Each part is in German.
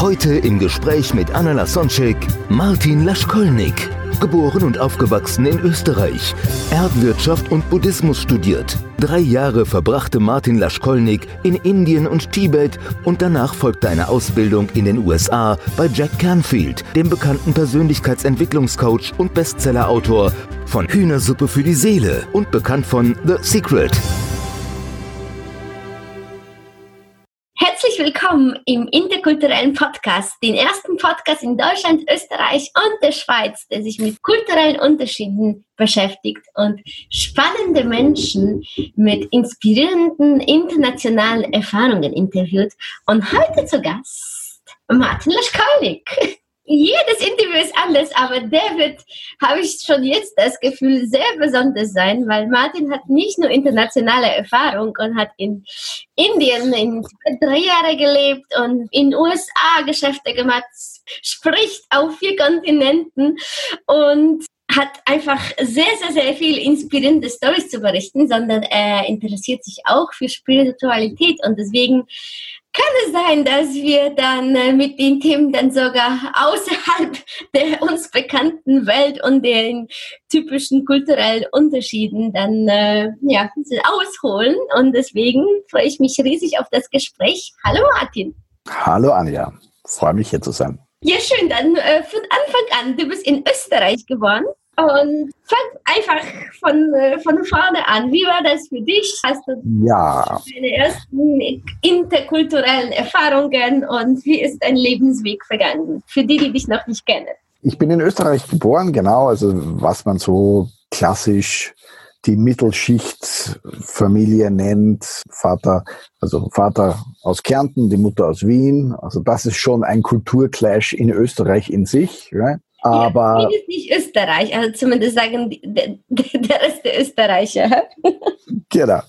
Heute im Gespräch mit Anna Lasonczek, Martin Laschkolnik. Geboren und aufgewachsen in Österreich. Erdwirtschaft und Buddhismus studiert. Drei Jahre verbrachte Martin Laschkolnik in Indien und Tibet und danach folgte eine Ausbildung in den USA bei Jack Canfield, dem bekannten Persönlichkeitsentwicklungscoach und Bestsellerautor von Hühnersuppe für die Seele und bekannt von The Secret. Willkommen im interkulturellen Podcast, den ersten Podcast in Deutschland, Österreich und der Schweiz, der sich mit kulturellen Unterschieden beschäftigt und spannende Menschen mit inspirierenden internationalen Erfahrungen interviewt. Und heute zu Gast Martin Laschkalik. Jedes Interview ist anders, aber der wird, habe ich schon jetzt das Gefühl, sehr besonders sein, weil Martin hat nicht nur internationale Erfahrung und hat in Indien in drei Jahre gelebt und in USA Geschäfte gemacht, spricht auf vier Kontinenten und hat einfach sehr, sehr, sehr viel inspirierende Stories zu berichten, sondern er interessiert sich auch für Spiritualität und deswegen kann es sein, dass wir dann äh, mit den Themen dann sogar außerhalb der uns bekannten Welt und den typischen kulturellen Unterschieden dann äh, ja, ausholen. Und deswegen freue ich mich riesig auf das Gespräch. Hallo Martin. Hallo Anja. Freue mich hier zu sein. Ja, schön. Dann äh, von Anfang an, du bist in Österreich geboren. Und fang einfach von, äh, von vorne an. Wie war das für dich? Hast du Ja, deine ersten interkulturellen Erfahrungen und wie ist dein Lebensweg vergangen? Für die, die dich noch nicht kennen. ich bin in Österreich geboren, genau, also was man so klassisch die Mittelschichtfamilie nennt. Vater, also Vater aus Kärnten, die Mutter aus Wien. Also das ist schon ein Kulturclash in Österreich in sich. Ja? Aber ja, ist nicht Österreich, also zumindest sagen die, der, der Rest der Österreicher. Genau.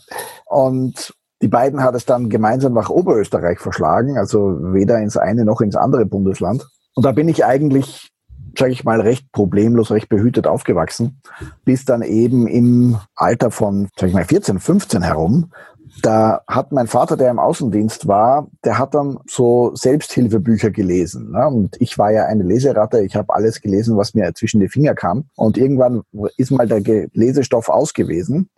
Und die beiden hat es dann gemeinsam nach Oberösterreich verschlagen, also weder ins eine noch ins andere Bundesland. Und da bin ich eigentlich, sage ich mal, recht problemlos, recht behütet aufgewachsen, bis dann eben im Alter von, sage ich mal, 14, 15 herum, da hat mein Vater, der im Außendienst war, der hat dann so Selbsthilfebücher gelesen. Ne? Und ich war ja eine Leseratte, ich habe alles gelesen, was mir zwischen die Finger kam. Und irgendwann ist mal der Lesestoff aus gewesen.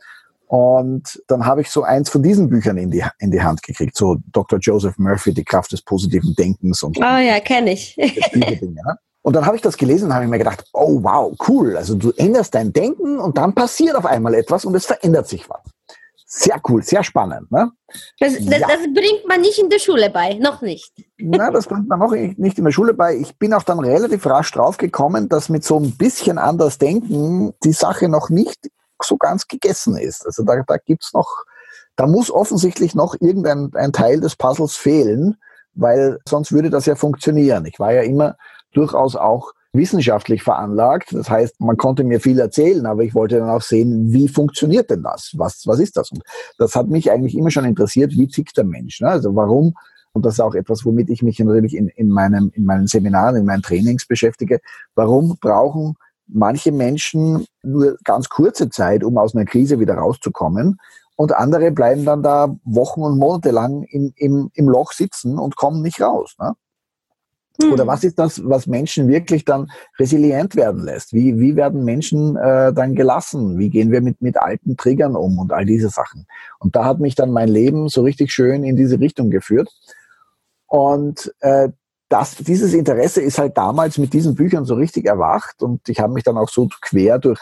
Und dann habe ich so eins von diesen Büchern in die, in die Hand gekriegt, so Dr. Joseph Murphy, die Kraft des positiven Denkens und Oh ja, kenne ich. Ne? Und dann habe ich das gelesen und habe mir gedacht, oh wow, cool. Also du änderst dein Denken und dann passiert auf einmal etwas und es verändert sich was. Sehr cool, sehr spannend. Ne? Das, das, Ja. das bringt man nicht in der Schule bei, noch nicht. Na, das bringt man noch nicht in der Schule bei. Ich bin auch dann relativ rasch drauf gekommen, dass mit so ein bisschen anders denken die Sache noch nicht so ganz gegessen ist. Also da, da gibt's noch, da muss offensichtlich noch irgendein ein Teil des Puzzles fehlen, weil sonst würde das ja funktionieren. Ich war ja immer durchaus auch wissenschaftlich veranlagt. Das heißt, man konnte mir viel erzählen, aber ich wollte dann auch sehen, wie funktioniert denn das? Was, was ist das? Und das hat mich eigentlich immer schon interessiert, wie tickt der Mensch? Ne? Also warum und das ist auch etwas, womit ich mich natürlich in, in, meinem, in meinen Seminaren, in meinen Trainings beschäftige. Warum brauchen manche Menschen nur ganz kurze Zeit, um aus einer Krise wieder rauszukommen? Und andere bleiben dann da Wochen und Monate lang im, im, im Loch sitzen und kommen nicht raus. Ne? Hm. Oder was ist das, was Menschen wirklich dann resilient werden lässt? Wie, wie werden Menschen äh, dann gelassen? Wie gehen wir mit, mit alten Triggern um und all diese Sachen? Und da hat mich dann mein Leben so richtig schön in diese Richtung geführt. Und äh, das, dieses Interesse ist halt damals mit diesen Büchern so richtig erwacht und ich habe mich dann auch so quer durch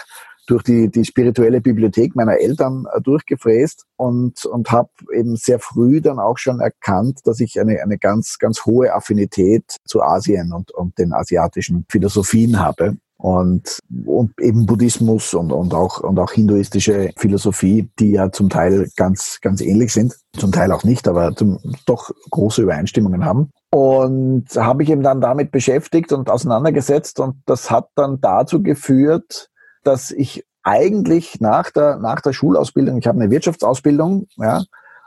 durch die, die spirituelle Bibliothek meiner Eltern äh, durchgefräst und, und habe eben sehr früh dann auch schon erkannt, dass ich eine, eine ganz, ganz hohe Affinität zu Asien und, und den asiatischen Philosophien habe. und, und eben Buddhismus und, und, auch, und auch hinduistische Philosophie, die ja zum Teil ganz, ganz ähnlich sind, zum Teil auch nicht, aber zum, doch große Übereinstimmungen haben. Und habe ich eben dann damit beschäftigt und auseinandergesetzt und das hat dann dazu geführt, dass ich eigentlich nach der, nach der Schulausbildung, ich habe eine Wirtschaftsausbildung, ja,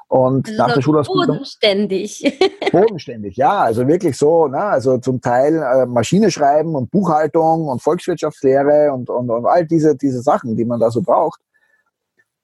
und also nach der Schulausbildung. Bodenständig. Bodenständig, ja, also wirklich so, ne, also zum Teil äh, Maschine schreiben und Buchhaltung und Volkswirtschaftslehre und, und, und all diese, diese Sachen, die man da so braucht.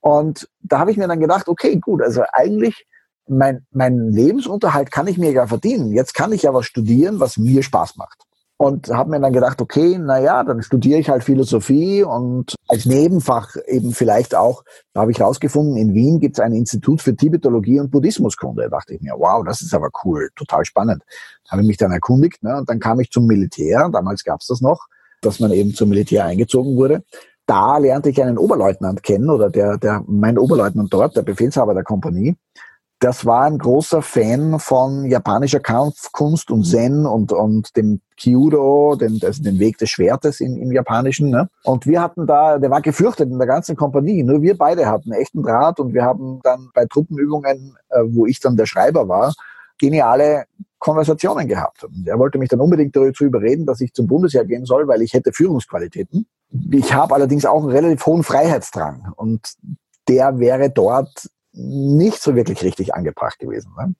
Und da habe ich mir dann gedacht, okay, gut, also eigentlich mein, mein Lebensunterhalt kann ich mir ja verdienen. Jetzt kann ich ja was studieren, was mir Spaß macht und habe mir dann gedacht, okay, na ja, dann studiere ich halt Philosophie und als Nebenfach eben vielleicht auch, da habe ich rausgefunden, in Wien gibt es ein Institut für Tibetologie und Buddhismuskunde. Da dachte ich mir, wow, das ist aber cool, total spannend. Habe ich mich dann erkundigt ne, und dann kam ich zum Militär, damals gab es das noch, dass man eben zum Militär eingezogen wurde. Da lernte ich einen Oberleutnant kennen oder der, der, mein Oberleutnant dort, der Befehlshaber der Kompanie das war ein großer Fan von japanischer Kampfkunst und Zen und, und dem Kyudo, den, also den Weg des Schwertes im, im Japanischen. Ne? Und wir hatten da, der war gefürchtet in der ganzen Kompanie. Nur wir beide hatten echten Draht und wir haben dann bei Truppenübungen, äh, wo ich dann der Schreiber war, geniale Konversationen gehabt. Und er wollte mich dann unbedingt dazu überreden, dass ich zum Bundesheer gehen soll, weil ich hätte Führungsqualitäten. Ich habe allerdings auch einen relativ hohen Freiheitsdrang und der wäre dort nicht so wirklich richtig angebracht gewesen. Ne?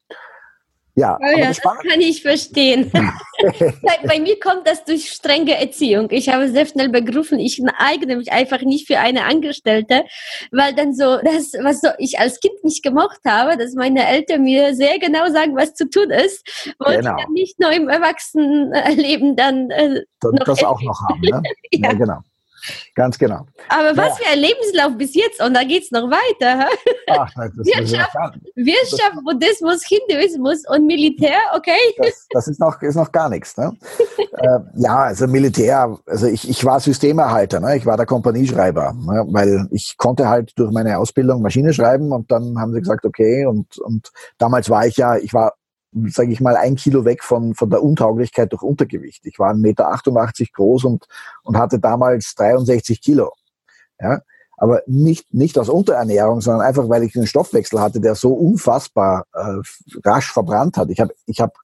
Ja, oh ja das, das kann ich verstehen. bei, bei, mir kommt das durch strenge Erziehung. Ich habe sehr schnell begriffen, ich eigne mich einfach nicht für eine Angestellte, weil dann so das, was so ich als Kind nicht gemocht habe, dass meine Eltern mir sehr genau sagen, was zu tun ist, wollte genau. ich dann nicht nur im Erwachsenenleben dann äh, das, das auch noch haben. Ne? ja. ja, genau. Ganz genau. Aber was für ein Lebenslauf bis jetzt und da geht es noch weiter. Ach, Wirtschaft, Wirtschaft Buddhismus, Hinduismus und Militär, okay? Das, das ist, noch, ist noch gar nichts. Ne? äh, ja, also Militär, also ich, ich war Systemerhalter, ne? ich war der Kompanieschreiber, ne? weil ich konnte halt durch meine Ausbildung Maschine schreiben und dann haben sie gesagt, okay, und, und damals war ich ja, ich war sage ich mal, ein Kilo weg von, von der Untauglichkeit durch Untergewicht. Ich war 1,88 Meter groß und, und hatte damals 63 Kilo. Ja? Aber nicht, nicht aus Unterernährung, sondern einfach, weil ich einen Stoffwechsel hatte, der so unfassbar äh, rasch verbrannt hat. Ich habe ich hab,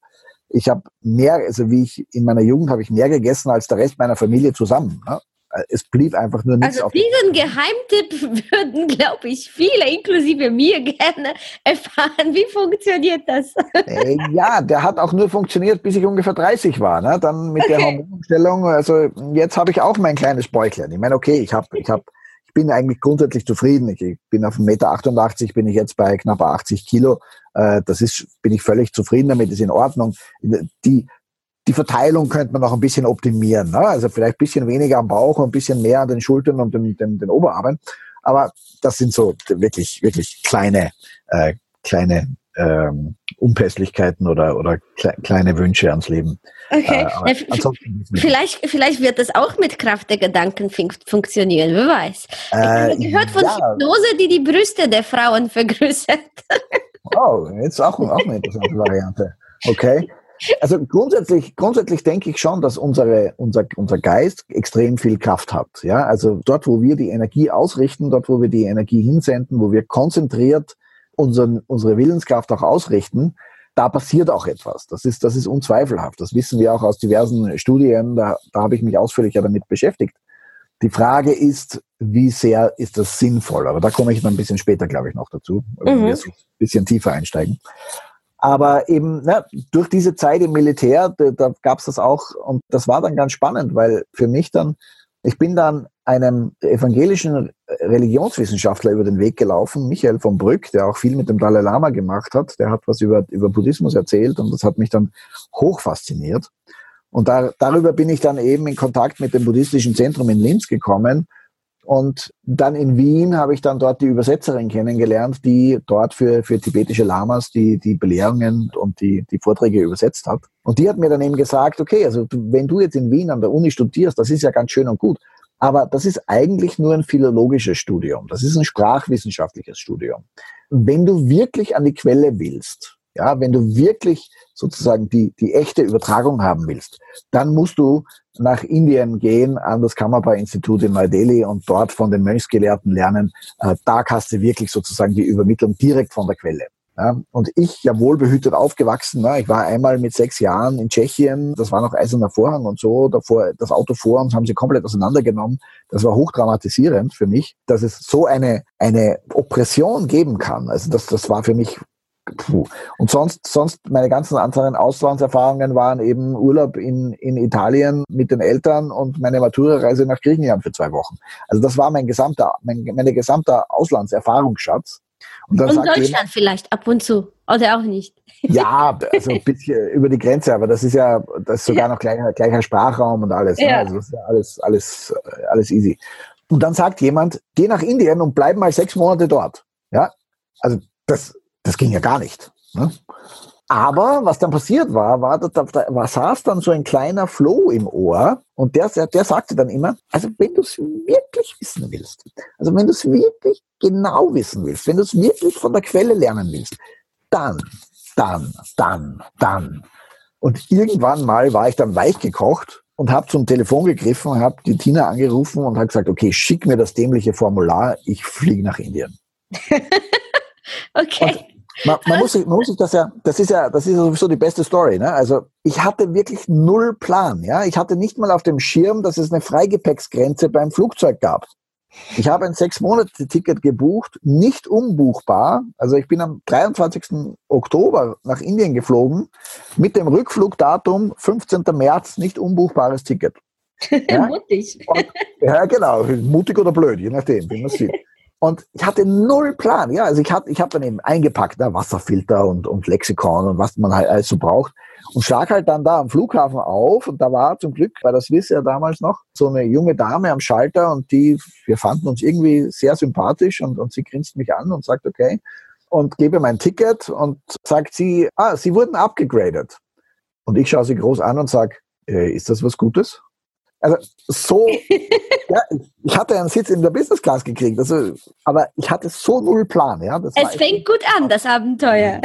ich hab mehr, also wie ich in meiner Jugend habe ich mehr gegessen als der Rest meiner Familie zusammen. Ne? Es blieb einfach nur nichts also auf. Diesen Geheimtipp würden, glaube ich, viele, inklusive mir, gerne erfahren. Wie funktioniert das? Äh, ja, der hat auch nur funktioniert, bis ich ungefähr 30 war. Ne? Dann mit okay. der Hormonumstellung, also jetzt habe ich auch mein kleines Bäuchlein. Ich meine, okay, ich habe, ich habe, ich bin eigentlich grundsätzlich zufrieden. Ich bin auf 1,88 Meter, bin ich jetzt bei knapp 80 Kilo. Äh, das ist, bin ich völlig zufrieden damit, ist in Ordnung. Die, die Verteilung könnte man noch ein bisschen optimieren. Ne? Also vielleicht ein bisschen weniger am Bauch und ein bisschen mehr an den Schultern und den, den, den Oberarmen. Aber das sind so wirklich, wirklich kleine, äh, kleine ähm, Unpässlichkeiten oder, oder kle kleine Wünsche ans Leben. Okay. Äh, vielleicht, vielleicht wird das auch mit Kraft der Gedanken fun funktionieren, wer weiß. Ich habe äh, gehört von ja. Hypnose, die die Brüste der Frauen vergrößert. Oh, jetzt auch, auch eine interessante Variante. Okay. Also grundsätzlich, grundsätzlich denke ich schon, dass unsere, unser, unser Geist extrem viel Kraft hat. Ja, also dort, wo wir die Energie ausrichten, dort, wo wir die Energie hinsenden, wo wir konzentriert unseren, unsere Willenskraft auch ausrichten, da passiert auch etwas. Das ist, das ist unzweifelhaft. Das wissen wir auch aus diversen Studien. Da, da habe ich mich ausführlicher damit beschäftigt. Die Frage ist, wie sehr ist das sinnvoll? Aber da komme ich dann ein bisschen später, glaube ich, noch dazu, wenn mhm. wir so ein bisschen tiefer einsteigen. Aber eben ne, durch diese Zeit im Militär, da, da gab es das auch und das war dann ganz spannend, weil für mich dann, ich bin dann einem evangelischen Religionswissenschaftler über den Weg gelaufen, Michael von Brück, der auch viel mit dem Dalai Lama gemacht hat. Der hat was über, über Buddhismus erzählt und das hat mich dann hoch fasziniert. Und da, darüber bin ich dann eben in Kontakt mit dem buddhistischen Zentrum in Linz gekommen und dann in Wien habe ich dann dort die Übersetzerin kennengelernt, die dort für, für tibetische Lamas die, die Belehrungen und die, die Vorträge übersetzt hat. Und die hat mir dann eben gesagt, okay, also wenn du jetzt in Wien an der Uni studierst, das ist ja ganz schön und gut. Aber das ist eigentlich nur ein philologisches Studium. Das ist ein sprachwissenschaftliches Studium. Wenn du wirklich an die Quelle willst, Ja, wenn du wirklich sozusagen die, die echte Übertragung haben willst, dann musst du nach Indien gehen, an das Kammerbar-Institut in Neu-Delhi und dort von den Mönchsgelehrten lernen. Äh, da hast du wirklich sozusagen die Übermittlung direkt von der Quelle. Ja, und ich, ja wohlbehütet aufgewachsen, ne, ich war einmal mit sechs Jahren in Tschechien, das war noch eiserner Vorhang und so, davor das Auto vor uns haben sie komplett auseinandergenommen. Das war hochdramatisierend für mich, dass es so eine, eine Oppression geben kann. Also das, das war für mich Puh. Und sonst, sonst meine ganzen anderen Auslandserfahrungen waren eben Urlaub in, in Italien mit den Eltern und meine Matura-Reise nach Griechenland für zwei Wochen. Also das war mein gesamter, mein, meine gesamter Auslandserfahrungsschatz. Und, und Deutschland jemand, vielleicht ab und zu. Oder auch nicht. Ja, also ein bisschen über die Grenze, aber das ist ja, das ist sogar ja. noch gleicher, gleicher Sprachraum und alles. Ne? Ja. Ne? Also das ist ja alles, alles, alles easy. Und dann sagt jemand, geh nach Indien und bleib mal sechs Monate dort. Ja, also das, das ging ja gar nicht. Ne? Aber was dann passiert war, war, da, da, da saß dann so ein kleiner Flow im Ohr und der, der sagte dann immer, also wenn du es wirklich wissen willst, also wenn du es wirklich genau wissen willst, wenn du es wirklich von der Quelle lernen willst, dann, dann, dann, dann. Und irgendwann mal war ich dann weich gekocht und habe zum Telefon gegriffen, habe die Tina angerufen und habe gesagt, okay, schick mir das dämliche Formular, ich fliege nach Indien. okay. Und man, man, muss sich, man muss sich das ja, das ist ja, das ist ja sowieso die beste Story. Ne? Also ich hatte wirklich null Plan. Ja, ich hatte nicht mal auf dem Schirm, dass es eine Freigepäcksgrenze beim Flugzeug gab. Ich habe ein sechs Monate Ticket gebucht, nicht umbuchbar. Also ich bin am 23. Oktober nach Indien geflogen mit dem Rückflugdatum 15. März, nicht umbuchbares Ticket. Ja? Mutig. Und, ja, genau. Mutig oder blöd, je nachdem, wie man sieht. Und ich hatte null Plan. Ja, also ich habe ich hab dann eben eingepackt, ne, Wasserfilter und, und Lexikon und was man halt alles so braucht. Und schlag halt dann da am Flughafen auf und da war zum Glück bei der Swiss ja damals noch so eine junge Dame am Schalter und die, wir fanden uns irgendwie sehr sympathisch und, und sie grinst mich an und sagt, okay, und gebe mein Ticket und sagt sie, ah, sie wurden abgegradet. Und ich schaue sie groß an und sage, äh, ist das was Gutes? Also so, ja, ich hatte einen Sitz in der Business Class gekriegt, also, aber ich hatte so null Plan. Ja, das es fängt gut an, das Abenteuer.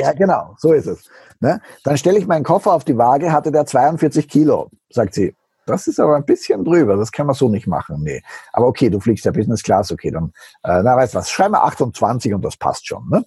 Ja, genau, so ist es. Ne? Dann stelle ich meinen Koffer auf die Waage, hatte der 42 Kilo, sagt sie. Das ist aber ein bisschen drüber, das kann man so nicht machen. Nee. Aber okay, du fliegst ja Business Class, okay, dann, äh, na weißt du was, schreib mal 28 und das passt schon. Ne?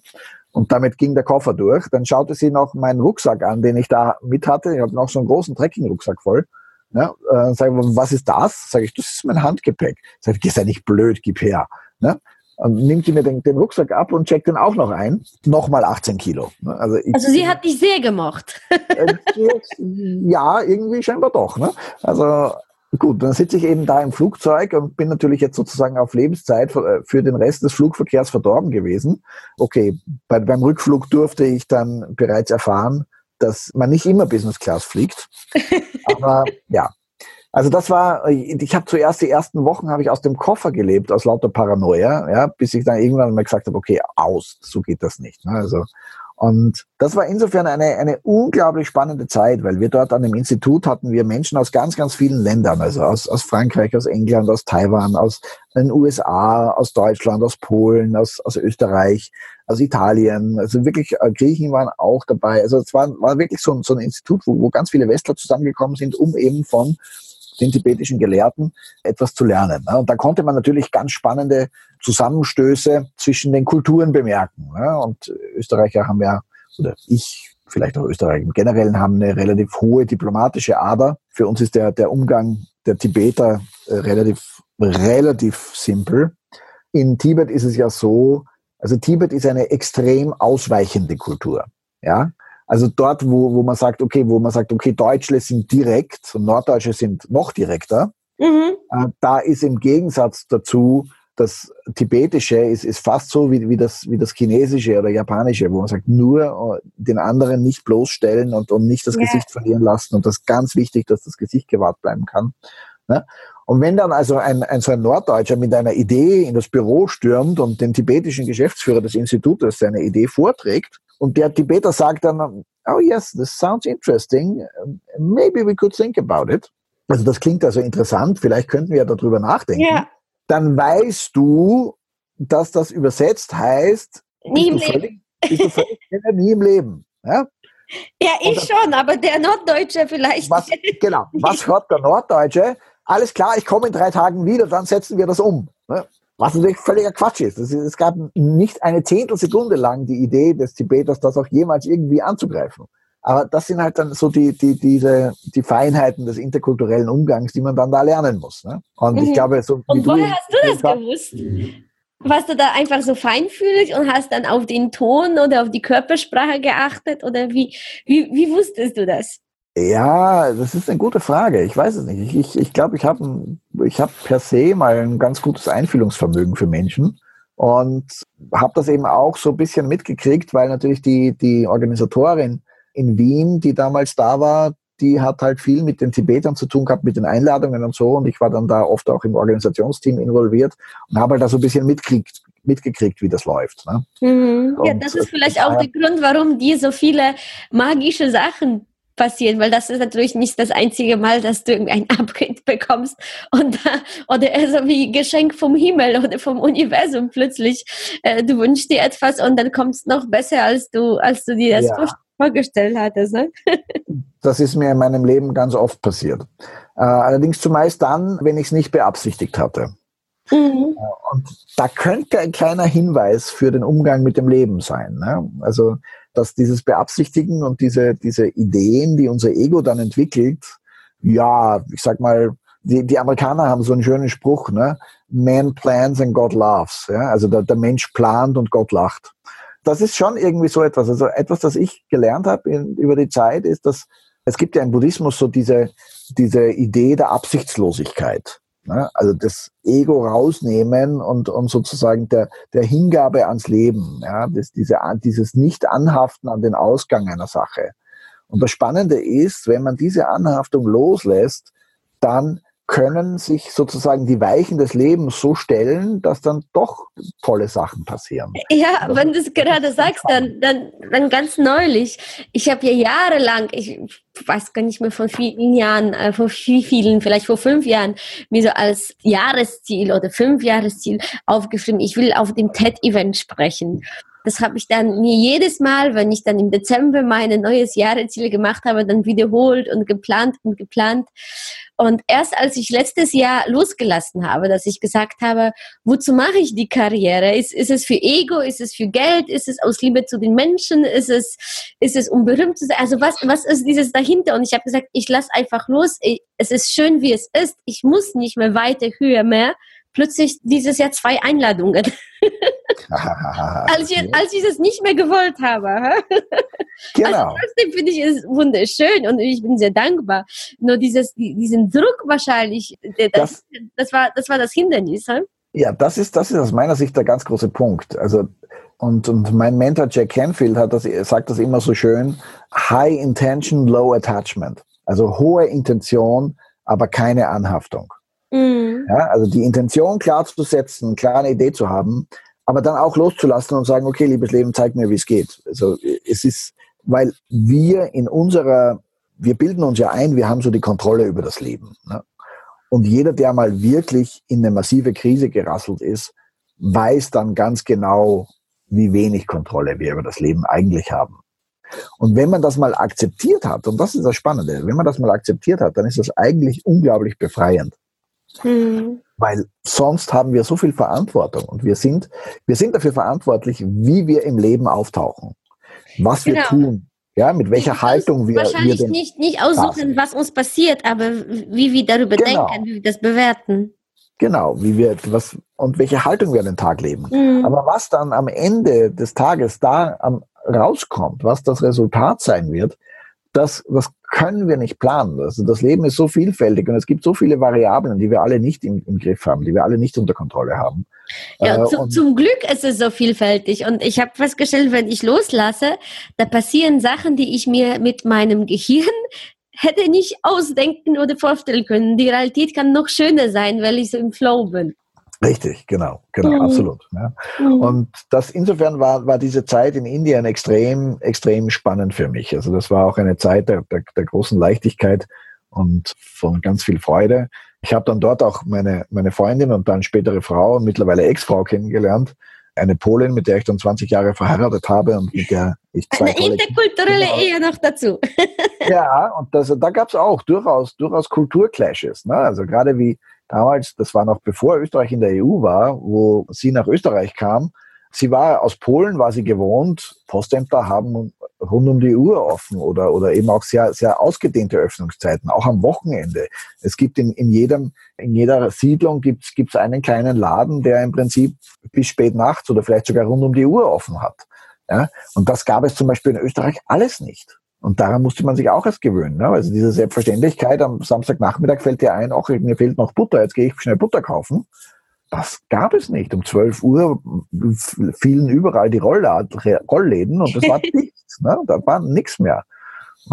Und damit ging der Koffer durch. Dann schaute sie noch meinen Rucksack an, den ich da mit hatte. Ich habe noch so einen großen Trekking-Rucksack voll. Ne? Äh, sag ich, was ist das? Sag ich, das ist mein Handgepäck. Sag ich, sei nicht blöd, gib her. Ne? Nimmt die mir den, den, Rucksack ab und checkt den auch noch ein. Nochmal 18 Kilo. Ne? Also, ich, also sie hat dich sehr gemocht. Äh, ja, irgendwie scheinbar doch. Ne? Also gut, dann sitze ich eben da im Flugzeug und bin natürlich jetzt sozusagen auf Lebenszeit für, äh, den Rest des Flugverkehrs verdorben gewesen. Okay, bei, beim Rückflug durfte ich dann bereits erfahren, dass man nicht immer Business Class fliegt. Aber ja. Also das war, ich habe zuerst die ersten Wochen habe ich aus dem Koffer gelebt, aus lauter Paranoia, ja, bis ich dann irgendwann mal gesagt habe, okay, aus, so geht das nicht. Ne? Also und das war insofern eine, eine unglaublich spannende Zeit, weil wir dort an dem Institut hatten wir Menschen aus ganz, ganz vielen Ländern, also aus, aus Frankreich, aus England, aus Taiwan, aus den USA, aus Deutschland, aus Polen, aus, aus Österreich, aus Italien. Also wirklich, äh, Griechen waren auch dabei. Also es war, war wirklich so, so ein Institut, wo, wo ganz viele Westler zusammengekommen sind, um eben von den tibetischen Gelehrten etwas zu lernen. Ne? Und da konnte man natürlich ganz spannende Zusammenstöße zwischen den Kulturen bemerken. Ne? Und Österreicher haben ja, oder ich, vielleicht auch Österreicher im Generellen, haben eine relativ hohe diplomatische Ader. Für uns ist der, der Umgang der Tibeter äh, relativ, relativ simpel. In Tibet ist es ja so, also Tibet ist eine extrem ausweichende Kultur. Ja, also dort, wo, wo man sagt, okay, wo man sagt, okay, Deutsche sind direkt und Norddeutsche sind noch direkter, mhm. äh, da ist im Gegensatz dazu das Tibetische ist, ist fast so wie, wie, das, wie das Chinesische oder Japanische, wo man sagt, nur äh, den anderen nicht bloßstellen und, und nicht das ja. Gesicht verlieren lassen. Und das ist ganz wichtig, dass das Gesicht gewahrt bleiben kann. Ne? Und wenn dann also ein, ein so ein Norddeutscher mit einer Idee in das Büro stürmt und den tibetischen Geschäftsführer des Institutes seine Idee vorträgt, und der Tibeter sagt dann, oh yes, this sounds interesting, maybe we could think about it. Also das klingt also interessant, vielleicht könnten wir darüber nachdenken. Ja. Dann weißt du, dass das übersetzt heißt, nie im Leben. Völlig, bist du völlig, nie im Leben. Ja? Ja, ich schon, aber der Norddeutsche vielleicht. Was, genau, was hört der Norddeutsche? Alles klar, ich komme in drei Tagen wieder, dann setzen wir das um. Ne? Was natürlich völliger Quatsch ist. ist. Es gab nicht eine Zehntelsekunde lang die Idee des Tibeters, das auch jemals irgendwie anzugreifen. Aber das sind halt dann so die, die, diese, die Feinheiten des interkulturellen Umgangs, die man dann da lernen muss. Ne? Und mhm. ich glaube, so. Und woher hast du das gewusst? Warst du da einfach so feinfühlig und hast dann auf den Ton oder auf die Körpersprache geachtet? Oder wie, wie, wie wusstest du das? Ja, das ist eine gute Frage. Ich weiß es nicht. Ich glaube, ich, ich, glaub, ich habe ich hab per se mal ein ganz gutes Einfühlungsvermögen für Menschen und habe das eben auch so ein bisschen mitgekriegt, weil natürlich die, die Organisatorin in Wien, die damals da war, die hat halt viel mit den Tibetern zu tun gehabt, mit den Einladungen und so. Und ich war dann da oft auch im Organisationsteam involviert und habe halt da so ein bisschen mitkriegt, mitgekriegt, wie das läuft. Ne? Mhm. Ja, das ist vielleicht auch der Grund, warum die so viele magische Sachen passieren, weil das ist natürlich nicht das einzige Mal, dass du ein Upgrade bekommst und oder so wie Geschenk vom Himmel oder vom Universum plötzlich. Äh, du wünschst dir etwas und dann kommt es noch besser, als du, als du dir das ja. Vorgestellt hattest. Ne? das ist mir in meinem Leben ganz oft passiert. Äh, allerdings zumeist dann, wenn ich es nicht beabsichtigt hatte. Mhm. Äh, und da könnte ein kleiner Hinweis für den Umgang mit dem Leben sein. Ne? Also dass dieses Beabsichtigen und diese, diese Ideen, die unser Ego dann entwickelt, ja, ich sag mal, die, die Amerikaner haben so einen schönen Spruch, ne? Man plans and God laughs. Ja? Also der, der Mensch plant und Gott lacht. Das ist schon irgendwie so etwas. Also etwas, das ich gelernt habe über die Zeit, ist, dass es gibt ja im Buddhismus so diese, diese Idee der Absichtslosigkeit. Ne? Also das Ego rausnehmen und, und sozusagen der, der Hingabe ans Leben, ja? das, diese, dieses Nicht-Anhaften an den Ausgang einer Sache. Und das Spannende ist, wenn man diese Anhaftung loslässt, dann können sich sozusagen die Weichen des Lebens so stellen, dass dann doch tolle Sachen passieren. Ja, wenn du es gerade sagst, dann, dann, dann ganz neulich. Ich habe ja jahrelang, ich weiß gar nicht mehr von vielen Jahren, äh, vor wie vielen, vielleicht vor fünf Jahren, mir so als Jahresziel oder fünf Jahresziel aufgeschrieben, ich will auf dem TED-Event sprechen. Das habe ich dann mir jedes Mal, wenn ich dann im Dezember meine neues Jahresziel gemacht habe, dann wiederholt und geplant und geplant. Und erst als ich letztes Jahr losgelassen habe, dass ich gesagt habe, wozu mache ich die Karriere? Ist, ist es für Ego? Ist es für Geld? Ist es aus Liebe zu den Menschen? Ist es, ist es um berühmt zu sein? Also was, was ist dieses dahinter? Und ich habe gesagt, ich lasse einfach los. Es ist schön, wie es ist. Ich muss nicht mehr weiter, höher, mehr plötzlich dieses Jahr zwei Einladungen. als, ich, als ich es nicht mehr gewollt habe. genau. Also trotzdem finde ich es wunderschön und ich bin sehr dankbar. Nur dieses, diesen Druck wahrscheinlich, das, das, war, das war das Hindernis. Ja, das ist, das ist aus meiner Sicht der ganz große Punkt. Also, und, und mein Mentor Jack Canfield hat das, sagt das immer so schön, High Intention, Low Attachment. Also hohe Intention, aber keine Anhaftung. Mhm. Ja, also die Intention klar zu setzen, klar eine Idee zu haben, aber dann auch loszulassen und sagen, okay, liebes Leben, zeig mir, wie es geht. Also es ist, weil wir in unserer, wir bilden uns ja ein, wir haben so die Kontrolle über das Leben. Ne? Und jeder, der mal wirklich in eine massive Krise gerasselt ist, weiß dann ganz genau, wie wenig Kontrolle wir über das Leben eigentlich haben. Und wenn man das mal akzeptiert hat, und das ist das Spannende, wenn man das mal akzeptiert hat, dann ist das eigentlich unglaublich befreiend. Mhm. Weil sonst haben wir so viel Verantwortung und wir sind, wir sind dafür verantwortlich, wie wir im Leben auftauchen, was genau. wir tun, ja, mit welcher Haltung wir wahrscheinlich wir nicht nicht aussuchen, was uns passiert, aber wie wir darüber genau. denken, wie wir das bewerten. Genau, wie wir was und welche Haltung wir an den Tag leben. Mhm. Aber was dann am Ende des Tages da am, rauskommt, was das Resultat sein wird, das, das können wir nicht planen. Also das Leben ist so vielfältig und es gibt so viele Variablen, die wir alle nicht im, im Griff haben, die wir alle nicht unter Kontrolle haben. Ja, äh, zu, zum Glück ist es so vielfältig. Und ich habe festgestellt, wenn ich loslasse, da passieren Sachen, die ich mir mit meinem Gehirn hätte nicht ausdenken oder vorstellen können. Die Realität kann noch schöner sein, weil ich so im Flow bin. Richtig, genau, genau, mhm. absolut. Ja. Mhm. Und das insofern war, war diese Zeit in Indien extrem, extrem spannend für mich. Also das war auch eine Zeit der, der, der großen Leichtigkeit und von ganz viel Freude. Ich habe dann dort auch meine, meine Freundin und dann spätere Frau und mittlerweile Ex-Frau kennengelernt. eine Polin, mit der ich dann 20 Jahre verheiratet habe und mit der ich zwei Eine interkulturelle genau. Ehe noch dazu. ja, und das, da gab es auch durchaus, durchaus Kulturclashes. Ne? Also gerade wie damals, das war noch bevor Österreich in der EU war, wo sie nach Österreich kam, sie war aus Polen, war sie gewohnt, Postämter haben rund um die Uhr offen oder, oder eben auch sehr, sehr ausgedehnte Öffnungszeiten, auch am Wochenende. Es gibt in, in jedem, in jeder Siedlung gibt's gibt's einen kleinen Laden, der im Prinzip bis spät nachts oder vielleicht sogar rund um die Uhr offen hat. Ja? Und das gab es zum Beispiel in Österreich alles nicht. Und daran musste man sich auch erst gewöhnen. Ne? Also diese Selbstverständlichkeit, am Samstagnachmittag fällt dir ein, ach, mir fehlt noch Butter, jetzt gehe ich schnell Butter kaufen. Das gab es nicht. Um 12 Uhr fielen überall die Rollläden und es war nichts. Ne? Da war nichts mehr.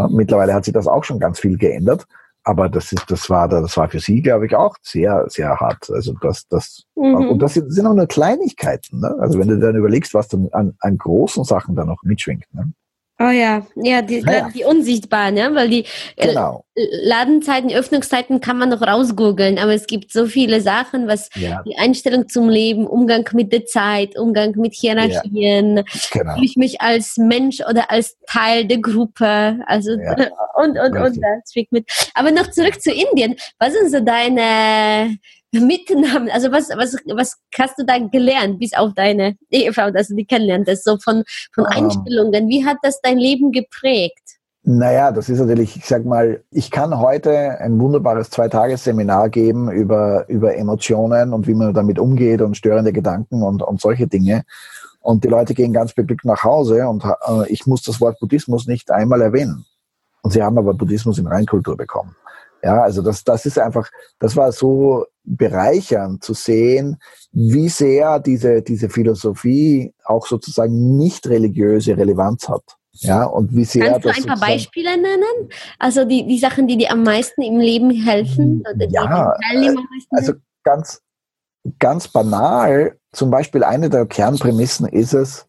Mittlerweile hat sich das auch schon ganz viel geändert. Aber das ist, das war, das war für sie, glaube ich, auch sehr, sehr hart. Also das, das, mhm. und das sind, sind auch nur Kleinigkeiten. Ne? Also wenn du dann überlegst, was dann an, an großen Sachen da noch mitschwingt. Ne? Oh ja, ja, die, naja. die unsichtbaren, ja, weil die äh, genau. Ladenzeiten, Öffnungszeiten kann man noch rausgoogeln, aber es gibt so viele Sachen, was ja. die Einstellung zum Leben, Umgang mit der Zeit, Umgang mit Hierarchien, ja. genau. ich mich als Mensch oder als Teil der Gruppe, also ja. und und und das mit. Aber noch zurück zu Indien. Was sind so deine mitgenommen? Also was, was, was hast du da gelernt, bis auf deine Ehefrau, dass du die kennenlernt hast, so von, von ähm. Einstellungen? Wie hat das dein Leben geprägt? Naja, das ist natürlich, ich sag mal, ich kann heute ein wunderbares Zweitagesseminar geben über, über Emotionen und wie man damit umgeht und störende Gedanken und, und solche Dinge. Und die Leute gehen ganz beglückt nach Hause und äh, ich muss das Wort Buddhismus nicht einmal erwähnen. Und sie haben aber Buddhismus in Reinkultur bekommen. Ja, also das, das ist einfach, das war so bereichernd zu sehen, wie sehr diese, diese Philosophie auch sozusagen nicht religiöse Relevanz hat. Ja, und wie sehr Kannst du ein paar Beispiele nennen? Also die, die Sachen, die dir am meisten im Leben helfen? Oder ja, also ganz, ganz banal, zum Beispiel eine der Kernprämissen ist es,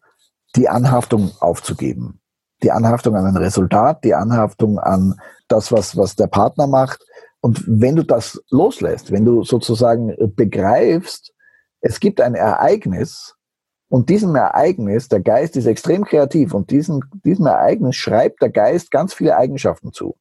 die Anhaftung aufzugeben. Die Anhaftung an ein Resultat, die Anhaftung an das, was, was der Partner macht. Und wenn du das loslässt, wenn du sozusagen begreifst, es gibt ein Ereignis und diesem Ereignis, der Geist ist extrem kreativ und diesem, diesem Ereignis schreibt der Geist ganz viele Eigenschaften zu.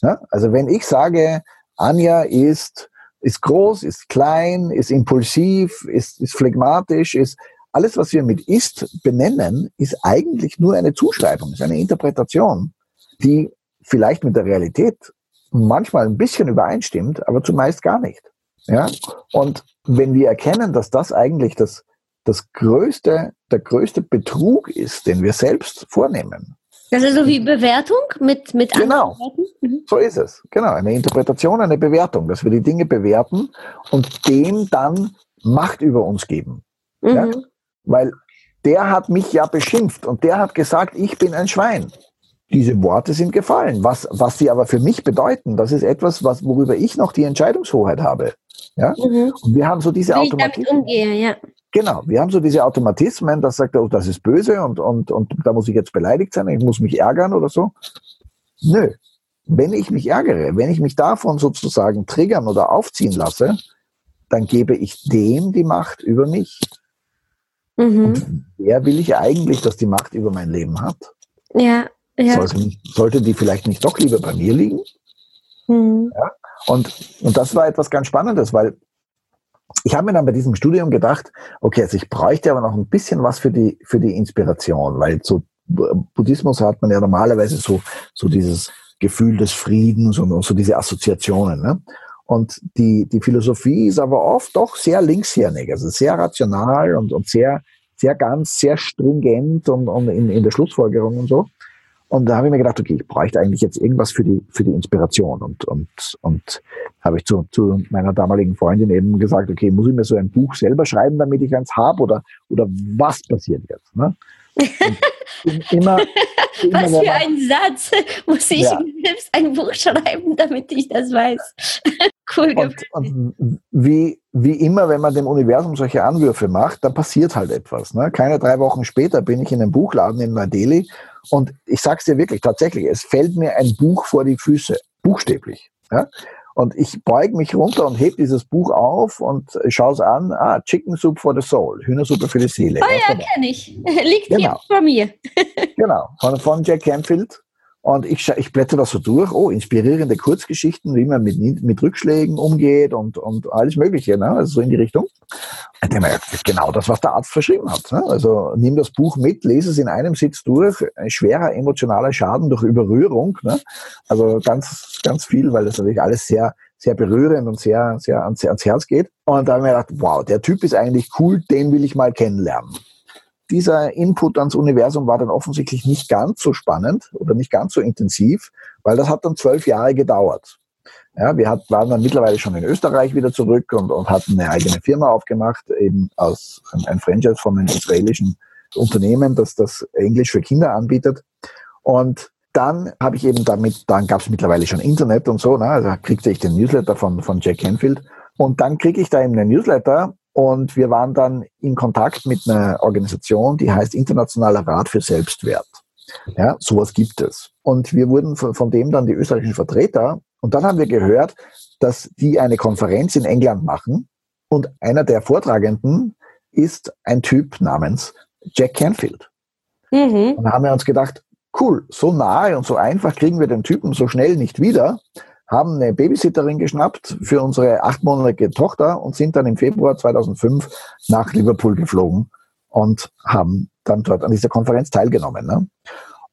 Ja? Also wenn ich sage, Anja ist, ist groß, ist klein, ist impulsiv, ist, ist phlegmatisch, ist alles, was wir mit ist benennen, ist eigentlich nur eine Zuschreibung, ist eine Interpretation, die vielleicht mit der Realität manchmal ein bisschen übereinstimmt, aber zumeist gar nicht. Ja? Und wenn wir erkennen, dass das eigentlich das, das größte, der größte Betrug ist, den wir selbst vornehmen. Das ist so wie Bewertung mit, mit Genau, mhm. so ist es. Genau, eine Interpretation, eine Bewertung, dass wir die Dinge bewerten und dem dann Macht über uns geben. Mhm. Ja? Weil der hat mich ja beschimpft und der hat gesagt, ich bin ein Schwein diese Worte sind gefallen. Was, was sie aber für mich bedeuten, das ist etwas, was, worüber ich noch die Entscheidungshoheit habe. Ja? Mhm. Und wir haben so diese Automatismen. Umgehe, ja. Genau, wir haben so diese Automatismen, das sagt, oh, das ist böse und, und, und da muss ich jetzt beleidigt sein, ich muss mich ärgern oder so. Nö. Wenn ich mich ärgere, wenn ich mich davon sozusagen triggern oder aufziehen lasse, dann gebe ich dem die Macht über mich. Mhm. Und wer will ich eigentlich, dass die Macht über mein Leben hat? Ja, ja. Sollte, sollte, die vielleicht nicht doch lieber bei mir liegen? Mhm. Ja? Und, und das war etwas ganz Spannendes, weil ich habe mir dann bei diesem Studium gedacht, okay, also ich bräuchte aber noch ein bisschen was für die, für die Inspiration, weil so Buddhismus hat man ja normalerweise so, so dieses Gefühl des Friedens und so diese Assoziationen. Ne? Und die, die Philosophie ist aber oft doch sehr linkshirnig, also sehr rational und, und sehr, sehr ganz, sehr stringent und, und in, in der Schlussfolgerung und so. Und da habe ich mir gedacht, okay, ich bräuchte eigentlich jetzt irgendwas für die, für die Inspiration. Und, und, und habe ich zu, zu meiner damaligen Freundin eben gesagt, okay, muss ich mir so ein Buch selber schreiben, damit ich eins habe? Oder, oder was passiert jetzt? Ne? Immer, immer, Was für ein Satz. Muss ich ja. selbst ein Buch schreiben, damit ich das weiß. Cool. Und, und, wie, wie immer, wenn man dem Universum solche Anwürfe macht, dann passiert halt etwas. Ne? Keine drei Wochen später bin ich in einem Buchladen in Neu-Delhi und ich sag's dir wirklich, tatsächlich, es fällt mir ein Buch vor die Füße, buchstäblich. Ja? Und ich beug mich runter und heb dieses Buch auf und schaue es an. Ah, Chicken Soup for the Soul, Hühnersuppe für die Seele. Oh ja, kenne ich. Liegt genau. hier vor mir. genau, von, von Jack Canfield. Und ich, ich blätter das so durch, oh, inspirierende Kurzgeschichten, wie man mit, mit Rückschlägen umgeht und, und alles Mögliche, ne? also so in die Richtung. Ich denke genau das, was der Arzt verschrieben hat. Ne? Also nimm das Buch mit, lese es in einem Sitz durch, ein schwerer emotionaler Schaden durch Überrührung. Ne? Also ganz, ganz viel, weil das natürlich alles sehr, sehr berührend und sehr, sehr ans, ans Herz geht. Und da habe ich mir gedacht, wow, der Typ ist eigentlich cool, den will ich mal kennenlernen dieser Input ans Universum war dann offensichtlich nicht ganz so spannend oder nicht ganz so intensiv, weil das hat dann zwölf Jahre gedauert. Ja, wir hat, waren dann mittlerweile schon in Österreich wieder zurück und, und hatten eine eigene Firma aufgemacht, eben aus ein Franchise von einem israelischen Unternehmen, das das Englisch für Kinder anbietet. Und dann habe ich eben damit, dann gab es mittlerweile schon Internet und so, ne? also kriegte ich den Newsletter von, von Jack Canfield. Und dann kriege ich da eben einen Newsletter und wir waren dann in Kontakt mit einer Organisation, die heißt Internationaler Rat für Selbstwert. Ja, sowas gibt es. Und wir wurden von, von dem dann die österreichischen Vertreter. Und dann haben wir gehört, dass die eine Konferenz in England machen. Und einer der Vortragenden ist ein Typ namens Jack Canfield. Mhm. Und da haben wir uns gedacht, cool, so nahe und so einfach kriegen wir den Typen so schnell nicht wieder haben eine Babysitterin geschnappt für unsere achtmonatige Tochter und sind dann im Februar 2005 nach Liverpool geflogen und haben dann dort an dieser Konferenz teilgenommen. Ne?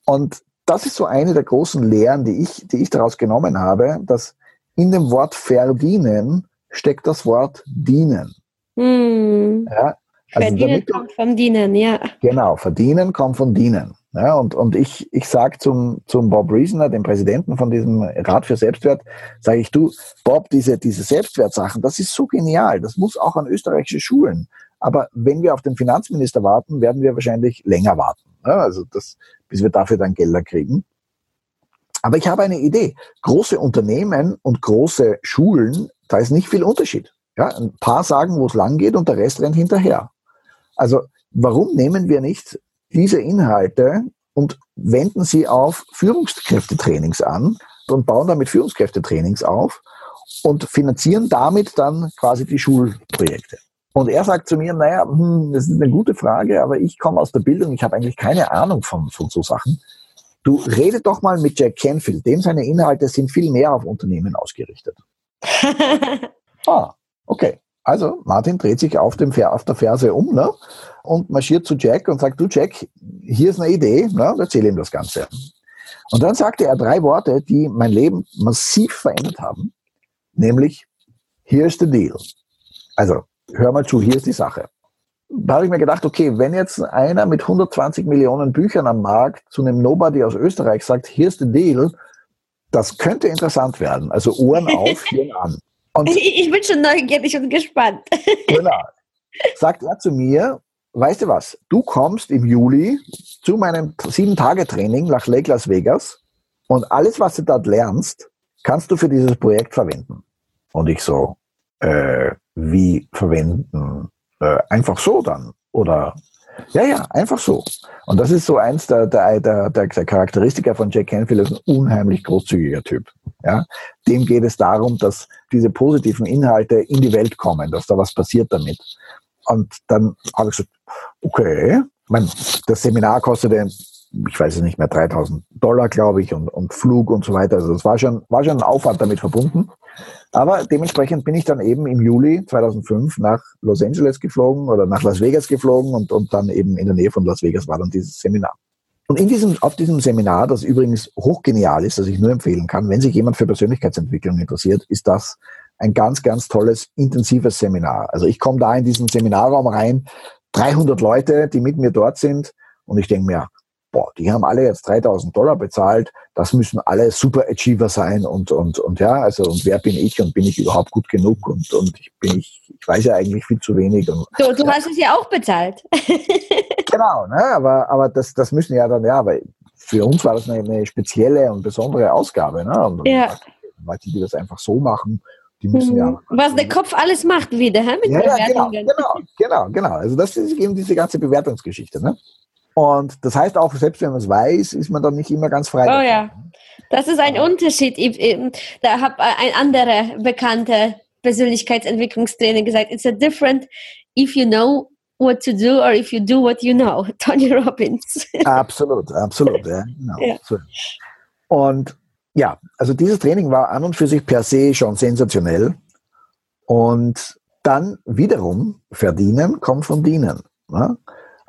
Und das ist so eine der großen Lehren, die ich, die ich daraus genommen habe, dass in dem Wort verdienen steckt das Wort dienen. Hm. Ja, also verdienen du, kommt vom Dienen, ja. Genau, verdienen kommt von dienen. Ja, und, und ich, ich sage zum, zum Bob Reasoner, dem Präsidenten von diesem Rat für Selbstwert, sage ich, du, Bob, diese, diese Selbstwertsachen, das ist so genial, das muss auch an österreichische Schulen. Aber wenn wir auf den Finanzminister warten, werden wir wahrscheinlich länger warten. Ja, also das, bis wir dafür dann Gelder kriegen. Aber ich habe eine Idee. Große Unternehmen und große Schulen, da ist nicht viel Unterschied. Ja, ein paar sagen, wo es lang geht und der Rest rennt hinterher. Also warum nehmen wir nicht diese Inhalte und wenden sie auf Führungskräftetrainings an und bauen damit Führungskräftetrainings auf und finanzieren damit dann quasi die Schulprojekte. Und er sagt zu mir, naja, hm, das ist eine gute Frage, aber ich komme aus der Bildung, ich habe eigentlich keine Ahnung von, von so Sachen. Du rede doch mal mit Jack Canfield, dem seine Inhalte sind viel mehr auf Unternehmen ausgerichtet. ah, okay. Also Martin dreht sich auf, dem, auf der Ferse um ne? und marschiert zu Jack und sagt, du Jack, hier ist eine Idee, ne? erzähle ihm das Ganze. Und dann sagte er drei Worte, die mein Leben massiv verändert haben, nämlich, here's the deal. Also, hör mal zu, hier ist die Sache. Da habe ich mir gedacht, okay, wenn jetzt einer mit 120 Millionen Büchern am Markt zu einem Nobody aus Österreich sagt, here's the deal, das könnte interessant werden. Also Ohren auf, Hirn an. Und ich bin schon neugierig und gespannt. Genau. Sagt er zu mir, weißt du was, du kommst im Juli zu meinem Sieben-Tage-Training nach Lake Las Vegas und alles, was du dort lernst, kannst du für dieses Projekt verwenden. Und ich so, äh, wie verwenden? Äh, einfach so dann? Oder ja, ja, einfach so. Und das ist so eins der, der, der, der, der Charakteristika von Jack Canfield, ist ein unheimlich großzügiger Typ. Ja, dem geht es darum, dass diese positiven Inhalte in die Welt kommen, dass da was passiert damit. Und dann habe ich gesagt, okay, ich meine, das Seminar kostete, ich weiß es nicht mehr, 3000 Dollar, glaube ich, und, und Flug und so weiter. Also das war schon, war schon ein Aufwand damit verbunden. Aber dementsprechend bin ich dann eben im Juli 2005 nach Los Angeles geflogen oder nach Las Vegas geflogen und, und dann eben in der Nähe von Las Vegas war dann dieses Seminar. Und in diesem, auf diesem Seminar, das übrigens hochgenial ist, das ich nur empfehlen kann, wenn sich jemand für Persönlichkeitsentwicklung interessiert, ist das ein ganz, ganz tolles, intensives Seminar. Also ich komme da in diesen Seminarraum rein, 300 Leute, die mit mir dort sind und ich denke mir, boah, die haben alle jetzt 3000 Dollar bezahlt, das müssen alle Super Achiever sein und, und, und ja, also, und wer bin ich und bin ich überhaupt gut genug und, und ich bin ich, ich weiß ja eigentlich viel zu wenig. Und, du, du ja. hast es ja auch bezahlt. genau, ne, aber, aber das, das müssen ja dann, ja, weil für uns war das eine, eine spezielle und besondere Ausgabe, ne, und, ja. Leute, die das einfach so machen, die müssen ja. Mhm. Was der Kopf alles macht wieder, hä? mit ja, ja, genau, genau, genau, genau. Also das ist eben diese ganze Bewertungsgeschichte. Ne? Und das heißt auch, selbst wenn man es weiß, ist man dann nicht immer ganz frei. Oh ja. Das ist ein Unterschied. Da hat ein anderer bekannter Persönlichkeitsentwicklungstrainer gesagt, it's a different if you know what to do or if you do what you know. Tony Robbins. Absolut, absolut. Ja, genau. ja. Und ja, also dieses Training war an und für sich per se schon sensationell. Und dann wiederum verdienen kommt von dienen. Ne?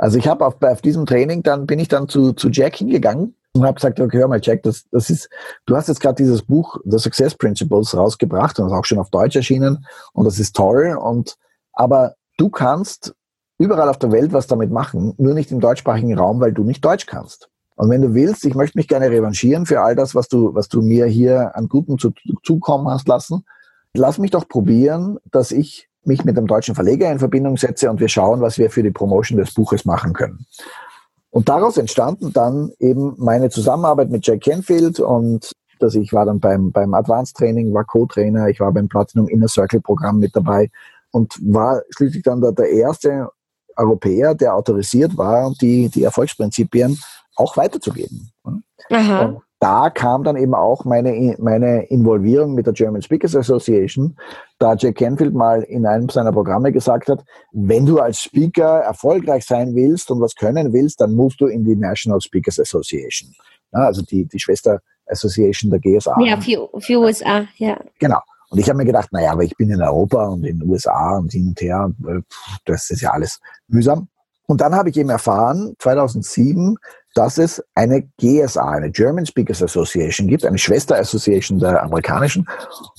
Also ich habe auf, auf diesem Training, dann bin ich dann zu, zu Jack hingegangen und habe gesagt, okay, hör mal, Jack, das, das ist, du hast jetzt gerade dieses Buch The Success Principles rausgebracht und ist auch schon auf Deutsch erschienen und das ist toll. Und aber du kannst überall auf der Welt was damit machen, nur nicht im deutschsprachigen Raum, weil du nicht Deutsch kannst. Und wenn du willst, ich möchte mich gerne revanchieren für all das, was du, was du mir hier an Guten zu, zukommen hast lassen, lass mich doch probieren, dass ich mich mit dem deutschen Verleger in Verbindung setze und wir schauen, was wir für die Promotion des Buches machen können. Und daraus entstanden dann eben meine Zusammenarbeit mit Jack Canfield und dass ich war dann beim, beim Advanced Training, war Co-Trainer, ich war beim Platinum Inner Circle Programm mit dabei und war schließlich dann der, der erste Europäer, der autorisiert war, die, die Erfolgsprinzipien auch weiterzugeben. Aha. Und da kam dann eben auch meine, meine Involvierung mit der German Speakers Association, da Jack Canfield mal in einem seiner Programme gesagt hat, wenn du als Speaker erfolgreich sein willst und was können willst, dann musst du in die National Speakers Association. Ja, also die, die Schwester Association der GSA. Ja, für, für USA, ja. Genau. Und ich habe mir gedacht, naja, aber ich bin in Europa und in den USA und hin und her, das ist ja alles mühsam. Und dann habe ich eben erfahren, 2007, dass es eine GSA, eine German Speakers Association gibt, eine Schwester-Association der amerikanischen.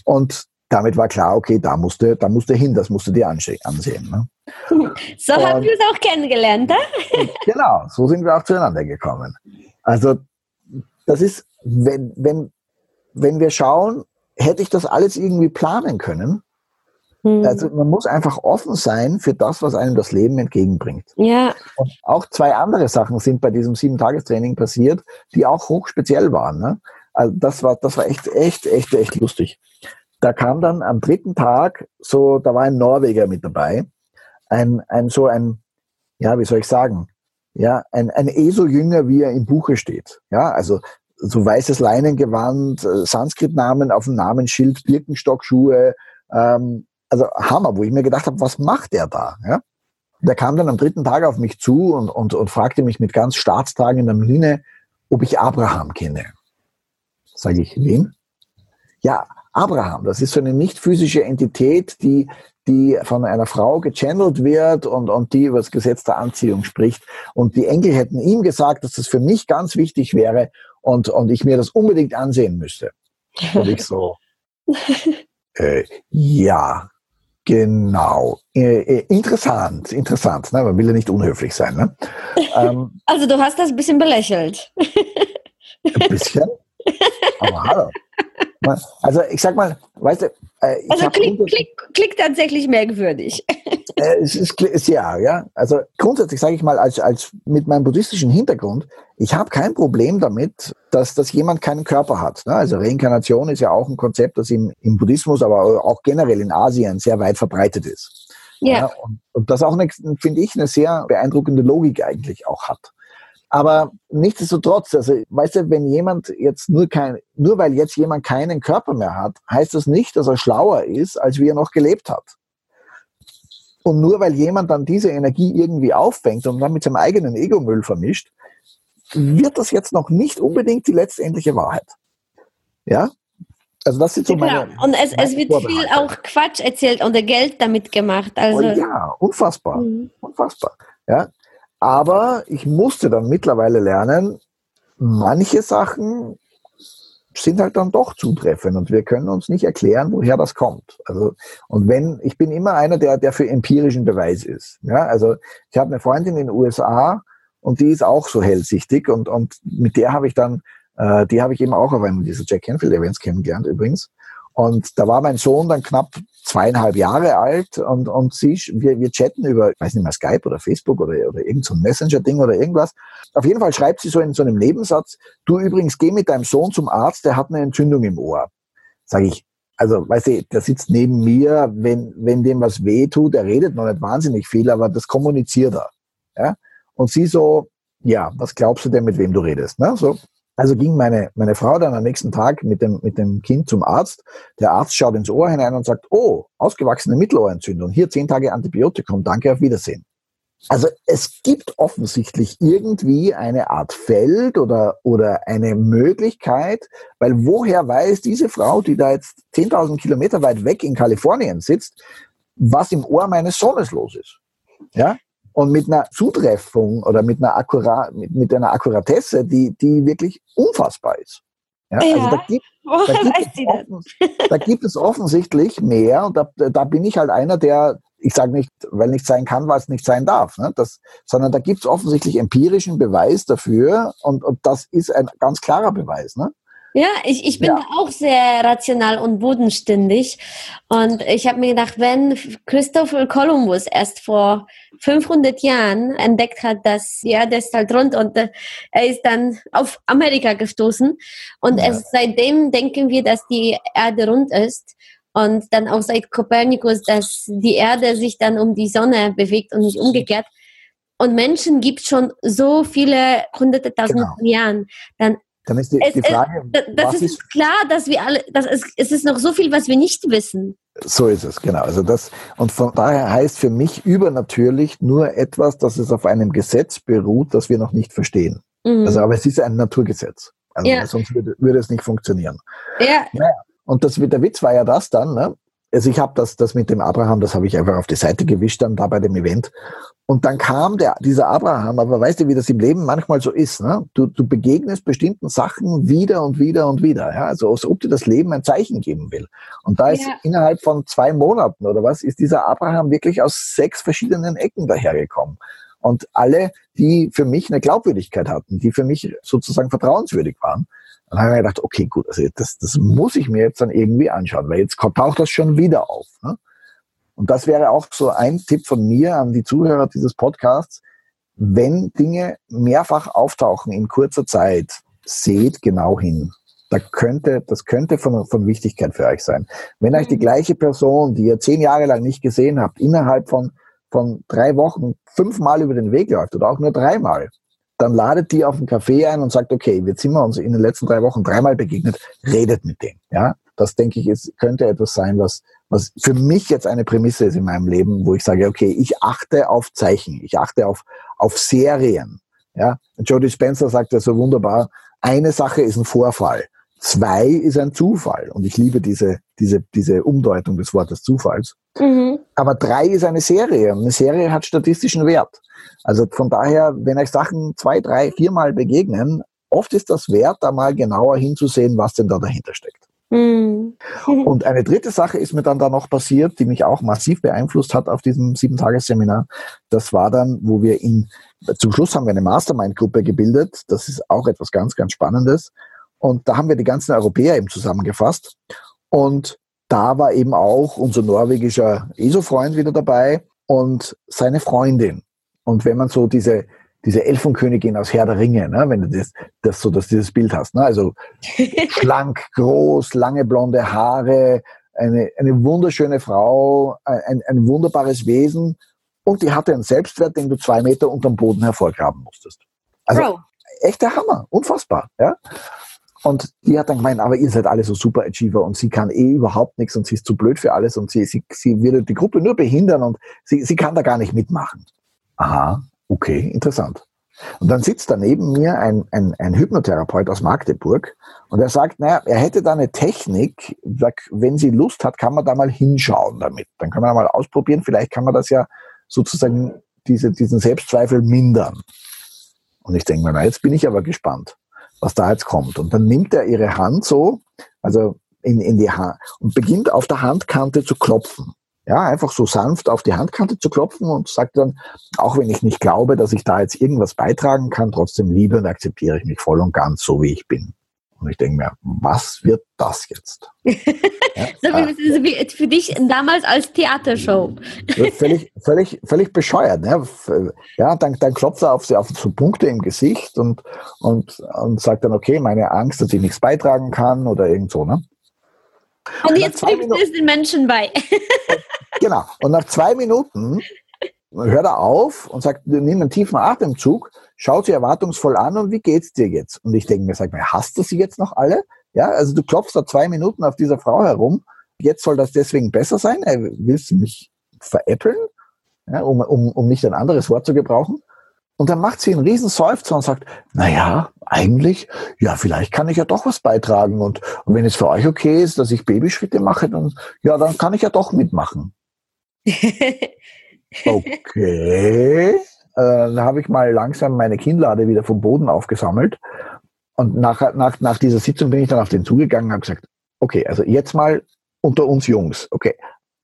Und damit war klar, okay, da musste, da musste hin, das musste dir ansehen. Ne? So und, haben wir es auch kennengelernt, ne? Genau, so sind wir auch zueinander gekommen. Also, das ist, wenn, wenn, wenn wir schauen, hätte ich das alles irgendwie planen können, Mhm. Also man muss einfach offen sein für das, was einem das Leben entgegenbringt. Ja. Und auch zwei andere Sachen sind bei diesem Sieben-Tagestraining passiert, die auch hochspeziell waren. Ne? Also das war, das war echt, echt, echt, echt lustig. Da kam dann am dritten Tag so, da war ein Norweger mit dabei, ein, ein so ein, ja, wie soll ich sagen, ja, ein, ein ESO-Jünger, wie er im Buche steht. Ja, also so weißes Leinengewand, äh, Sanskrit-Namen auf dem Namensschild, Birkenstockschuhe, ähm, also Hammer, wo ich mir gedacht habe, was macht der da? Ja? Der kam dann am dritten Tag auf mich zu und, und, und fragte mich mit ganz staatstragender Miene, ob ich Abraham kenne. Sage ich, wen? Ja, Abraham, das ist so eine nicht physische Entität, die, die von einer Frau gechannelt wird und, und die über das Gesetz der Anziehung spricht. Und die Engel hätten ihm gesagt, dass das für mich ganz wichtig wäre und, und ich mir das unbedingt ansehen müsste. Und ich so, äh, ja, Genau. Äh, äh, interessant, interessant. Ne? Man will ja nicht unhöflich sein. Ne? Ähm, also du hast das ein bisschen belächelt. Ein bisschen? Aber hallo. Also ich sag mal, weißt du, äh, also klingt, klingt, klingt tatsächlich merkwürdig. Äh, es ist, ist ja, ja. Also grundsätzlich sage ich mal, als, als mit meinem buddhistischen Hintergrund, ich habe kein Problem damit, dass, dass jemand keinen Körper hat. Ne? Also Reinkarnation ist ja auch ein Konzept, das im, im Buddhismus, aber auch generell in Asien sehr weit verbreitet ist. Ja. ja und, und das auch, finde ich, eine sehr beeindruckende Logik eigentlich auch hat. Aber nichtsdestotrotz, also weißt du, wenn jemand jetzt nur kein, nur weil jetzt jemand keinen Körper mehr hat, heißt das nicht, dass er schlauer ist, als wie er noch gelebt hat. Und nur weil jemand dann diese Energie irgendwie auffängt und dann mit seinem eigenen Ego-Müll vermischt, wird das jetzt noch nicht unbedingt die letztendliche Wahrheit. Ja? Also das sind so meine. Genau. Und es, es wird viel auch Quatsch erzählt und Geld damit gemacht. Also oh ja, unfassbar. Mhm. Unfassbar. Ja? Aber ich musste dann mittlerweile lernen, manche Sachen sind halt dann doch zutreffend und wir können uns nicht erklären, woher das kommt. Also, und wenn, ich bin immer einer, der, der für empirischen Beweis ist. Ja, also ich habe eine Freundin in den USA und die ist auch so hellsichtig und, und mit der habe ich dann, äh, die habe ich eben auch auf einem dieser Jack Canfield Events kennengelernt übrigens. Und da war mein Sohn dann knapp zweieinhalb Jahre alt und, und sie, wir, wir chatten über, ich weiß nicht mehr, Skype oder Facebook oder, oder irgend so Messenger-Ding oder irgendwas. Auf jeden Fall schreibt sie so in so einem Nebensatz, du übrigens geh mit deinem Sohn zum Arzt, der hat eine Entzündung im Ohr. Sag ich, also, weißt du, der sitzt neben mir, wenn, wenn dem was weh tut, er redet noch nicht wahnsinnig viel, aber das kommuniziert er. Ja? Und sie so, ja, was glaubst du denn, mit wem du redest? Ne? So, Also ging meine, meine Frau dann am nächsten Tag mit dem, mit dem Kind zum Arzt. Der Arzt schaut ins Ohr hinein und sagt, oh, ausgewachsene Mittelohrentzündung, hier zehn Tage Antibiotikum, danke, auf Wiedersehen. Also es gibt offensichtlich irgendwie eine Art Feld oder, oder eine Möglichkeit, weil woher weiß diese Frau, die da jetzt 10.000 Kilometer weit weg in Kalifornien sitzt, was im Ohr meines Sohnes los ist? Ja? Und mit einer Zutreffung oder mit einer, Akkura mit, mit einer Akkuratesse, die, die wirklich unfassbar ist. Ja, Ja. Also da gibt, da, gibt offen, da gibt es offensichtlich mehr und da, da bin ich halt einer, der, ich sage nicht, weil nicht sein kann, weil es nicht sein darf, ne? das, sondern da gibt es offensichtlich empirischen Beweis dafür und, und das ist ein ganz klarer Beweis. Ne? Ja, ich, ich bin Ja. auch sehr rational und bodenständig. Und ich habe mir gedacht, wenn Christopher Columbus erst vor 500 Jahren entdeckt hat, dass die Erde ist halt rund und äh, er ist dann auf Amerika gestoßen. Und Ja. es, seitdem denken wir, dass die Erde rund ist. Und dann auch seit Kopernikus, dass die Erde sich dann um die Sonne bewegt und nicht umgekehrt. Und Menschen gibt schon so viele hunderte tausend Genau. Jahren. Dann Dann ist die, Es- die es- Frage, da- Das ist, ist klar, dass wir alle, dass es, es ist noch so viel, was wir nicht wissen. So ist es, genau. Also das, und von daher heißt für mich übernatürlich nur etwas, dass es auf einem Gesetz beruht, das wir noch nicht verstehen. Mhm. Also, aber es ist ein Naturgesetz. Also, Ja. sonst würde, würde es nicht funktionieren. ja, Und das, der Witz war ja das dann, ne? Also ich habe das, das mit dem Abraham, das habe ich einfach auf die Seite gewischt dann da bei dem Event. Und dann kam der, dieser Abraham, aber weißt du, wie das im Leben manchmal so ist, ne? Du, du begegnest bestimmten Sachen wieder und wieder und wieder, ja? Also als ob dir das Leben ein Zeichen geben will. Und da ist Ja. innerhalb von zwei Monaten oder was, ist dieser Abraham wirklich aus sechs verschiedenen Ecken dahergekommen. Und alle, die für mich eine Glaubwürdigkeit hatten, die für mich sozusagen vertrauenswürdig waren. Dann habe ich mir gedacht, okay, gut, also das, das muss ich mir jetzt dann irgendwie anschauen, weil jetzt taucht das schon wieder auf. Ne? Und das wäre auch so ein Tipp von mir an die Zuhörer dieses Podcasts. Wenn Dinge mehrfach auftauchen in kurzer Zeit, seht genau hin. Da könnte, das könnte von, von Wichtigkeit für euch sein. Wenn euch die Mhm. gleiche Person, die ihr zehn Jahre lang nicht gesehen habt, innerhalb von, von drei Wochen fünfmal über den Weg läuft oder auch nur dreimal, dann ladet die auf einen Café ein und sagt, okay, jetzt sind wir uns in den letzten drei Wochen dreimal begegnet, redet mit dem. Ja, das denke ich, ist, könnte etwas sein, was, was für mich jetzt eine Prämisse ist in meinem Leben, wo ich sage, okay, ich achte auf Zeichen, ich achte auf, auf Serien. Ja, Jodie Spencer sagt ja so wunderbar, eine Sache ist ein Vorfall, zwei ist ein Zufall. Und ich liebe diese, diese, diese Umdeutung des Wortes Zufalls. mhm. Aber drei ist eine Serie und eine Serie hat statistischen Wert. Also von daher, wenn euch Sachen zwei, drei, viermal begegnen, oft ist das wert, da mal genauer hinzusehen, was denn da dahinter steckt. Mhm. Und eine dritte Sache ist mir dann da noch passiert, die mich auch massiv beeinflusst hat auf diesem Sieben-Tages-Seminar. Das war dann, wo wir in, zum Schluss haben wir eine Mastermind-Gruppe gebildet. Das ist auch etwas ganz, ganz Spannendes. Und da haben wir die ganzen Europäer eben zusammengefasst. Und da war eben auch unser norwegischer ESO-Freund wieder dabei und seine Freundin. Und wenn man so diese, diese Elfenkönigin aus Herr der Ringe, ne, wenn du das, das so, dass dieses Bild hast, ne, also schlank, groß, lange blonde Haare, eine, eine wunderschöne Frau, ein, ein wunderbares Wesen und die hatte einen Selbstwert, den du zwei Meter unterm Boden hervorgraben musstest. Also Bro. echter Hammer, unfassbar, ja. Und die hat dann gemeint, aber ihr seid alle so super Achiever und sie kann eh überhaupt nichts und sie ist zu blöd für alles und sie, sie, sie würde die Gruppe nur behindern und sie, sie kann da gar nicht mitmachen. Aha, okay, interessant. Und dann sitzt da neben mir ein, ein, ein Hypnotherapeut aus Magdeburg und er sagt, naja, er hätte da eine Technik, wenn sie Lust hat, kann man da mal hinschauen damit. Dann kann man mal ausprobieren, vielleicht kann man das ja sozusagen diese, diesen Selbstzweifel mindern. Und ich denke mir, na, jetzt bin ich aber gespannt, was da jetzt kommt. Und dann nimmt er ihre Hand so, also in, in die Hand und beginnt auf der Handkante zu klopfen. Ja, einfach so sanft auf die Handkante zu klopfen und sagt dann, auch wenn ich nicht glaube, dass ich da jetzt irgendwas beitragen kann, trotzdem liebe und akzeptiere ich mich voll und ganz so, wie ich bin. Und ich denke mir, was wird das jetzt? Ja, So wie, wie für dich damals als Theatershow. völlig, völlig, völlig bescheuert. Ne? Ja, dann, dann klopft er auf, auf so Punkte im Gesicht und, und, und sagt dann, okay, meine Angst, dass ich nichts beitragen kann oder irgend so. Ne? Und nach jetzt zwei bringt es den Menschen bei. Genau. Und nach zwei Minuten hört er auf und sagt, nimm einen tiefen Atemzug, schaut sie erwartungsvoll an und wie geht's dir jetzt? Und ich denke mir, sag mal, hast du sie jetzt noch alle? Ja, also du klopfst da zwei Minuten auf dieser Frau herum. Jetzt soll das deswegen besser sein? Äh, willst du mich veräppeln? Ja, um, um, um nicht ein anderes Wort zu gebrauchen. Und dann macht sie einen riesen Seufzer und sagt, na ja, eigentlich, ja, vielleicht kann ich ja doch was beitragen. Und, und wenn es für euch okay ist, dass ich Babyschritte mache, dann, ja, dann kann ich ja doch mitmachen. Okay. Äh, dann habe ich mal langsam meine Kinnlade wieder vom Boden aufgesammelt. Und nach, nach, nach dieser Sitzung bin ich dann auf den zugegangen und habe gesagt, okay, also jetzt mal unter uns Jungs, okay,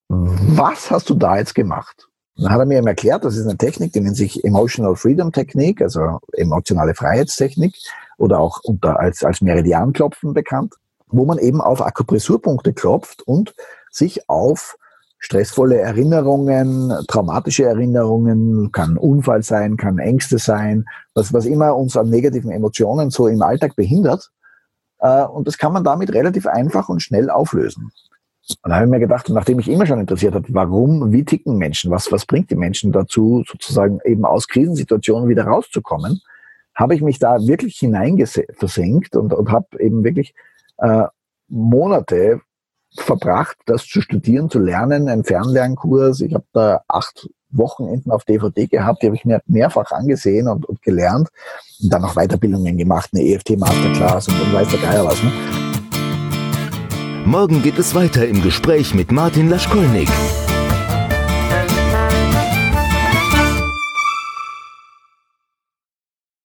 was hast du da jetzt gemacht? dann hat er mir erklärt, das ist eine Technik, die nennt sich Emotional Freedom Technik, also emotionale Freiheitstechnik oder auch unter, als, als Meridianklopfen bekannt, wo man eben auf Akupressurpunkte klopft und sich auf stressvolle Erinnerungen, traumatische Erinnerungen, kann Unfall sein, kann Ängste sein, was, was immer uns an negativen Emotionen so im Alltag behindert. Äh, und das kann man damit relativ einfach und schnell auflösen. Und da habe ich mir gedacht, nachdem ich immer schon interessiert hat, warum, wie ticken Menschen, was, was bringt die Menschen dazu, sozusagen eben aus Krisensituationen wieder rauszukommen, habe ich mich da wirklich hineinversenkt und, und habe eben wirklich äh, Monate verbracht, das zu studieren, zu lernen, einen Fernlernkurs. Ich habe da acht Wochenenden auf DVD gehabt, die habe ich mir mehrfach angesehen und, und gelernt und dann noch Weiterbildungen gemacht, eine EFT Masterclass und, und weiß der Geier was. Ne? Morgen geht es weiter im Gespräch mit Martin Laschkolnik.